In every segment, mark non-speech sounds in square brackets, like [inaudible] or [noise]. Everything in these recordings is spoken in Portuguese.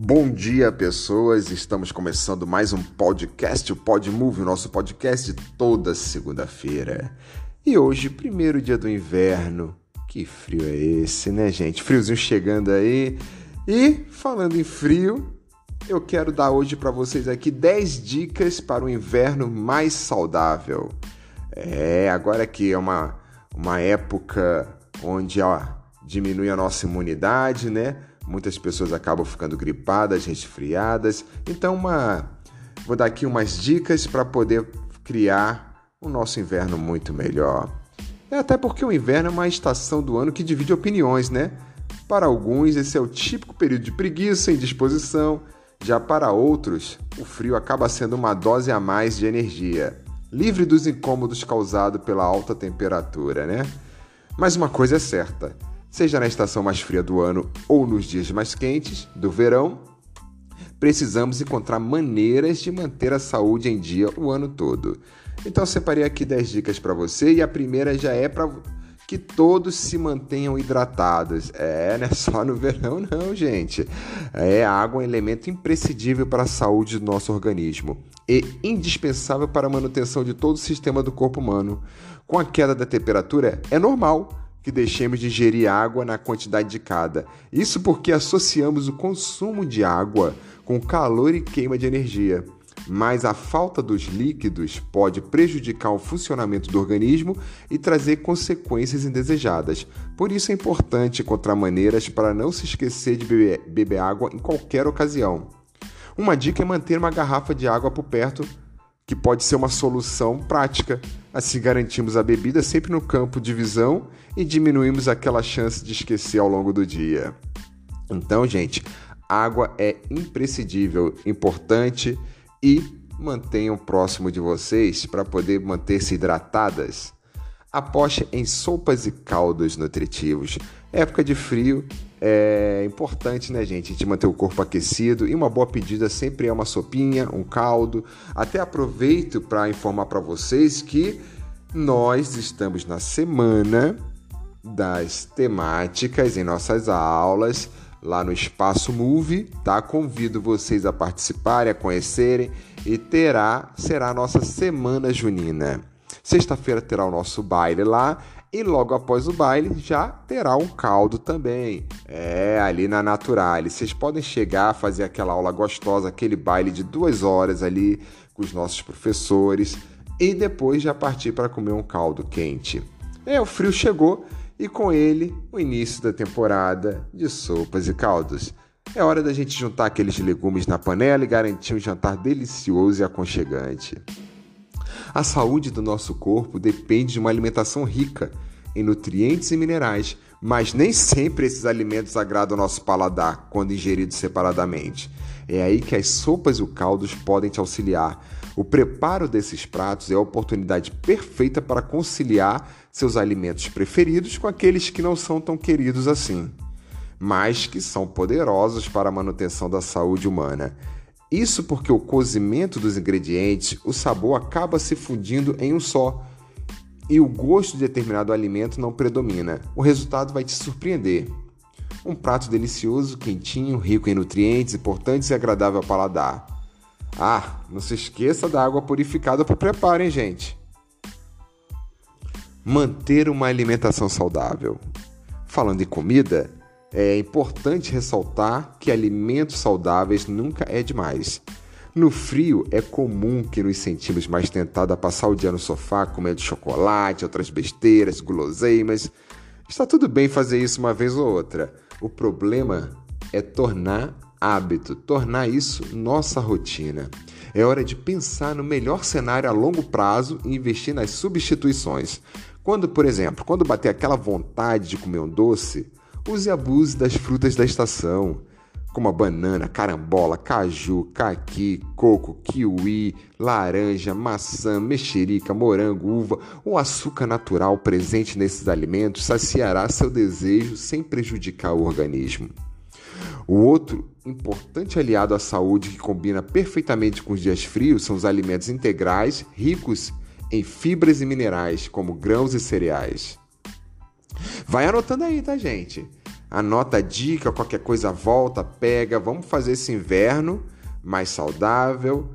Bom dia, pessoas. Estamos começando mais um podcast, o Podmove, o nosso podcast toda segunda-feira. E hoje, primeiro dia do inverno. Que frio é esse, né, gente? Friozinho chegando aí. E falando em frio, eu quero dar hoje para vocês aqui 10 dicas para o inverno mais saudável. É, agora que é uma, uma época onde ó, diminui a nossa imunidade, né? Muitas pessoas acabam ficando gripadas, resfriadas. Então, uma, vou dar aqui umas dicas para poder criar o nosso inverno muito melhor. É até porque o inverno é uma estação do ano que divide opiniões, né? Para alguns, esse é o típico período de preguiça, indisposição. Já para outros, o frio acaba sendo uma dose a mais de energia, livre dos incômodos causados pela alta temperatura, né? Mas uma coisa é certa: seja na estação mais fria do ano ou nos dias mais quentes do verão, precisamos encontrar maneiras de manter a saúde em dia o ano todo. Então, separei aqui 10 dicas para você e a primeira já é para que todos se mantenham hidratados. É, não é só no verão, não, gente. É, a água é um elemento imprescindível para a saúde do nosso organismo e indispensável para a manutenção de todo o sistema do corpo humano. Com a queda da temperatura, é normal que deixemos de ingerir água na quantidade de cada. Isso porque associamos o consumo de água com calor e queima de energia. Mas a falta dos líquidos pode prejudicar o funcionamento do organismo e trazer consequências indesejadas. Por isso é importante encontrar maneiras para não se esquecer de beber, beber água em qualquer ocasião. Uma dica é manter uma garrafa de água por perto que pode ser uma solução prática. Assim garantimos a bebida sempre no campo de visão e diminuímos aquela chance de esquecer ao longo do dia. Então, gente, água é imprescindível, importante e mantenham próximo de vocês para poder manter-se hidratadas. Aposte em sopas e caldos nutritivos. Época de frio é importante, né, gente? A gente manter o corpo aquecido e uma boa pedida sempre é uma sopinha, um caldo. Até aproveito para informar para vocês que nós estamos na semana das temáticas em nossas aulas lá no Espaço Move, tá? Convido vocês a participarem, a conhecerem e terá será a nossa semana junina. Sexta-feira terá o nosso baile lá e logo após o baile já terá um caldo também. É, ali na Naturale. Vocês podem chegar, fazer aquela aula gostosa, aquele baile de duas horas ali com os nossos professores e depois já partir para comer um caldo quente. É, o frio chegou e com ele o início da temporada de sopas e caldos. É hora da gente juntar aqueles legumes na panela e garantir um jantar delicioso e aconchegante. A saúde do nosso corpo depende de uma alimentação rica em nutrientes e minerais, mas nem sempre esses alimentos agradam ao nosso paladar quando ingeridos separadamente. É aí que as sopas e os caldos podem te auxiliar. O preparo desses pratos é a oportunidade perfeita para conciliar seus alimentos preferidos com aqueles que não são tão queridos assim, mas que são poderosos para a manutenção da saúde humana. Isso porque o cozimento dos ingredientes, o sabor acaba se fundindo em um só. E o gosto de determinado alimento não predomina. O resultado vai te surpreender. Um prato delicioso, quentinho, rico em nutrientes importantes e agradável ao paladar. Ah, não se esqueça da água purificada para o preparo, hein, gente? Manter uma alimentação saudável. Falando em comida, é importante ressaltar que alimentos saudáveis nunca é demais. No frio, é comum que nos sentimos mais tentados a passar o dia no sofá comendo chocolate, outras besteiras, guloseimas. Está tudo bem fazer isso uma vez ou outra. O problema é tornar hábito, tornar isso nossa rotina. É hora de pensar no melhor cenário a longo prazo e investir nas substituições. Quando, por exemplo, quando bater aquela vontade de comer um doce, Use e abuse das frutas da estação, como a banana, carambola, caju, caqui, coco, kiwi, laranja, maçã, mexerica, morango, uva. O açúcar natural presente nesses alimentos saciará seu desejo sem prejudicar o organismo. O outro importante aliado à saúde que combina perfeitamente com os dias frios são os alimentos integrais ricos em fibras e minerais, como grãos e cereais. Vai anotando aí, tá, gente? Anota a dica, qualquer coisa volta, pega. Vamos fazer esse inverno mais saudável,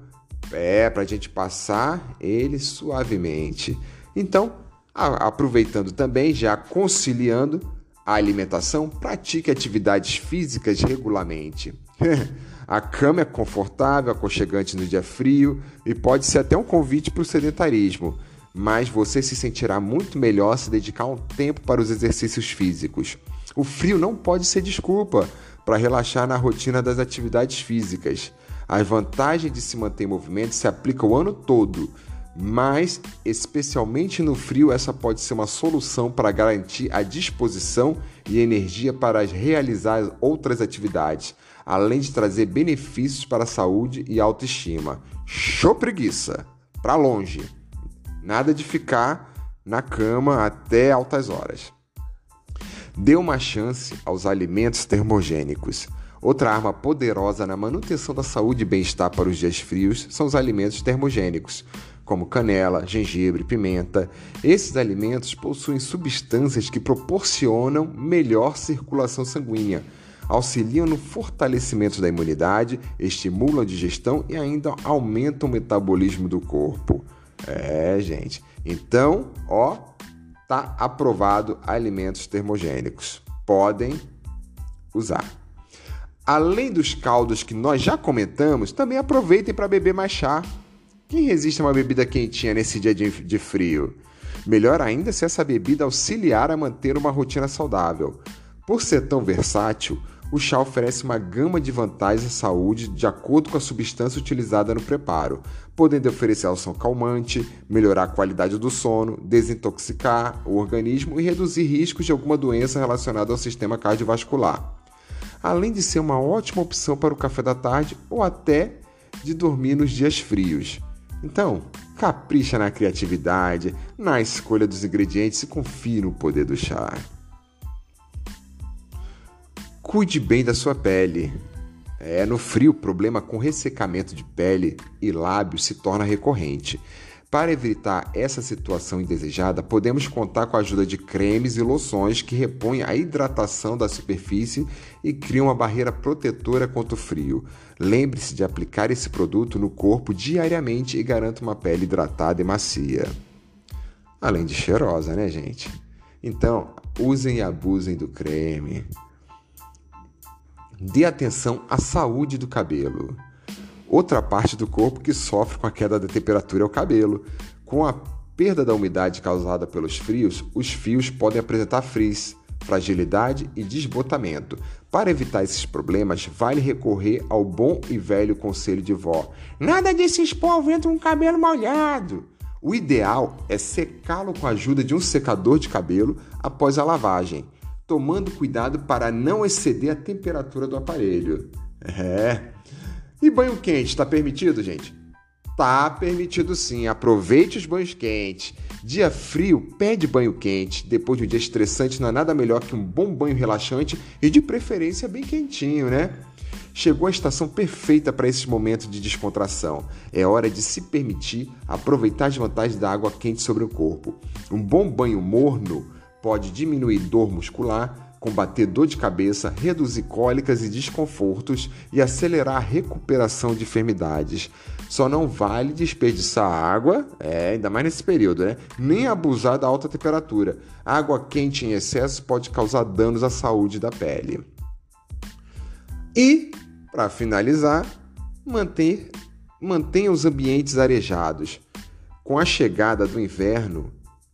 é, para a gente passar ele suavemente. Então, aproveitando também, já conciliando a alimentação, pratique atividades físicas regularmente. [laughs] a cama é confortável, aconchegante no dia frio e pode ser até um convite para o sedentarismo, mas você se sentirá muito melhor se dedicar um tempo para os exercícios físicos. O frio não pode ser desculpa para relaxar na rotina das atividades físicas. As vantagens de se manter em movimento se aplicam o ano todo, mas especialmente no frio, essa pode ser uma solução para garantir a disposição e energia para realizar outras atividades, além de trazer benefícios para a saúde e autoestima. Show preguiça! Para longe! Nada de ficar na cama até altas horas. Dê uma chance aos alimentos termogênicos. Outra arma poderosa na manutenção da saúde e bem-estar para os dias frios são os alimentos termogênicos, como canela, gengibre, pimenta. Esses alimentos possuem substâncias que proporcionam melhor circulação sanguínea, auxiliam no fortalecimento da imunidade, estimulam a digestão e ainda aumentam o metabolismo do corpo. É, gente. Então, ó, tá aprovado alimentos termogênicos. Podem usar. Além dos caldos que nós já comentamos, também aproveitem para beber mais chá. Quem resiste a uma bebida quentinha nesse dia de, frio? Melhor ainda se essa bebida auxiliar a manter uma rotina saudável. Por ser tão versátil, o chá oferece uma gama de vantagens à saúde de acordo com a substância utilizada no preparo, podendo oferecer ação calmante, melhorar a qualidade do sono, desintoxicar o organismo e reduzir riscos de alguma doença relacionada ao sistema cardiovascular além de ser uma ótima opção para o café da tarde ou até de dormir nos dias frios. Então, capricha na criatividade, na escolha dos ingredientes e confie no poder do chá. Cuide bem da sua pele. É, no frio, o problema com ressecamento de pele e lábios se torna recorrente. Para evitar essa situação indesejada, podemos contar com a ajuda de cremes e loções que repõem a hidratação da superfície e criam uma barreira protetora contra o frio. Lembre-se de aplicar esse produto no corpo diariamente e garanta uma pele hidratada e macia. Além de cheirosa, né, gente? Então, usem e abusem do creme. Dê atenção à saúde do cabelo. Outra parte do corpo que sofre com a queda da temperatura é o cabelo. Com a perda da umidade causada pelos frios, os fios podem apresentar frizz, fragilidade e desbotamento. Para evitar esses problemas, vale recorrer ao bom e velho conselho de vó: nada de se expor ao vento com o cabelo molhado. O ideal é secá-lo com a ajuda de um secador de cabelo após a lavagem, tomando cuidado para não exceder a temperatura do aparelho. É. E banho quente, está permitido, gente? Tá permitido sim. Aproveite os banhos quentes. Dia frio, pede banho quente. Depois de um dia estressante, não há nada melhor que um bom banho relaxante e de preferência bem quentinho, né? Chegou a estação perfeita para esses momentos de descontração. É hora de se permitir aproveitar as vantagens da água quente sobre o corpo. Um bom banho morno pode diminuir dor muscular, combater dor de cabeça, reduzir cólicas e desconfortos e acelerar a recuperação de enfermidades. Só não vale desperdiçar água, é, ainda mais nesse período, né? Nem abusar da alta temperatura. água quente em excesso pode causar danos à saúde da pele. E, para finalizar, manter, mantenha os ambientes arejados. Com a chegada do inverno,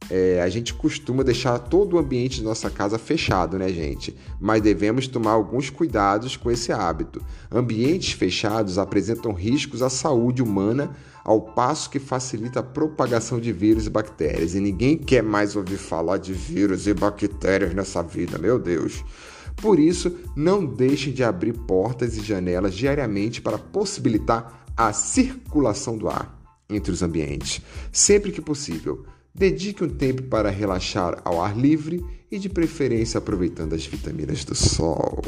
é, a gente costuma deixar todo o ambiente de nossa casa fechado, né, gente? Mas devemos tomar alguns cuidados com esse hábito. Ambientes fechados apresentam riscos à saúde humana, ao passo que facilita a propagação de vírus e bactérias. E ninguém quer mais ouvir falar de vírus e bactérias nessa vida, meu Deus. Por isso, não deixem de abrir portas e janelas diariamente para possibilitar a circulação do ar entre os ambientes, sempre que possível. Dedique um tempo para relaxar ao ar livre e, de preferência, aproveitando as vitaminas do sol.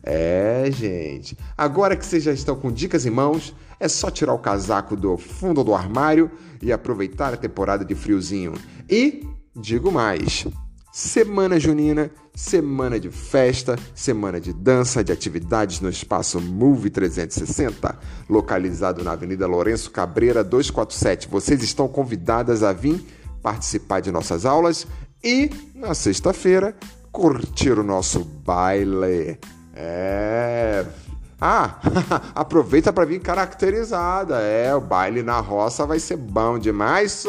É, gente. Agora que vocês já estão com dicas em mãos, é só tirar o casaco do fundo do armário e aproveitar a temporada de friozinho. E, digo mais, Semana Junina, semana de festa, semana de dança, de atividades no espaço Move 360, localizado na Avenida Lourenço Cabreira 247. Vocês estão convidadas a vir participar de nossas aulas e, na sexta-feira, curtir o nosso baile. É. Ah, [laughs] aproveita para vir caracterizada. É, o baile na roça vai ser bom demais.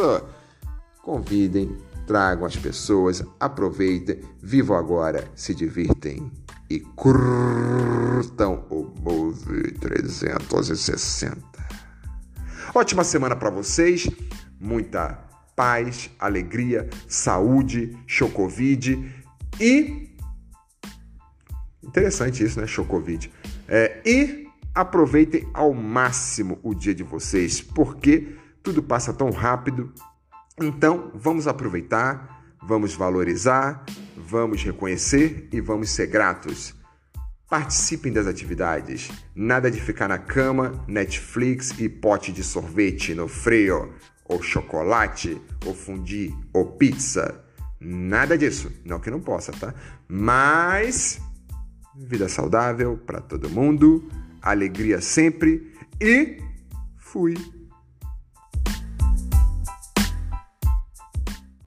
Convidem tragam as pessoas, aproveitem, vivam agora, se divirtem e curtam o Move 360. Ótima semana para vocês, muita paz, alegria, saúde, chocovid e interessante isso, né? Chocovid. É, e aproveitem ao máximo o dia de vocês, porque tudo passa tão rápido então, vamos aproveitar, vamos valorizar, vamos reconhecer e vamos ser gratos. Participem das atividades. Nada de ficar na cama, Netflix e pote de sorvete no freio, ou chocolate, ou fundi, ou pizza. Nada disso. Não que não possa, tá? Mas vida saudável para todo mundo, alegria sempre e fui.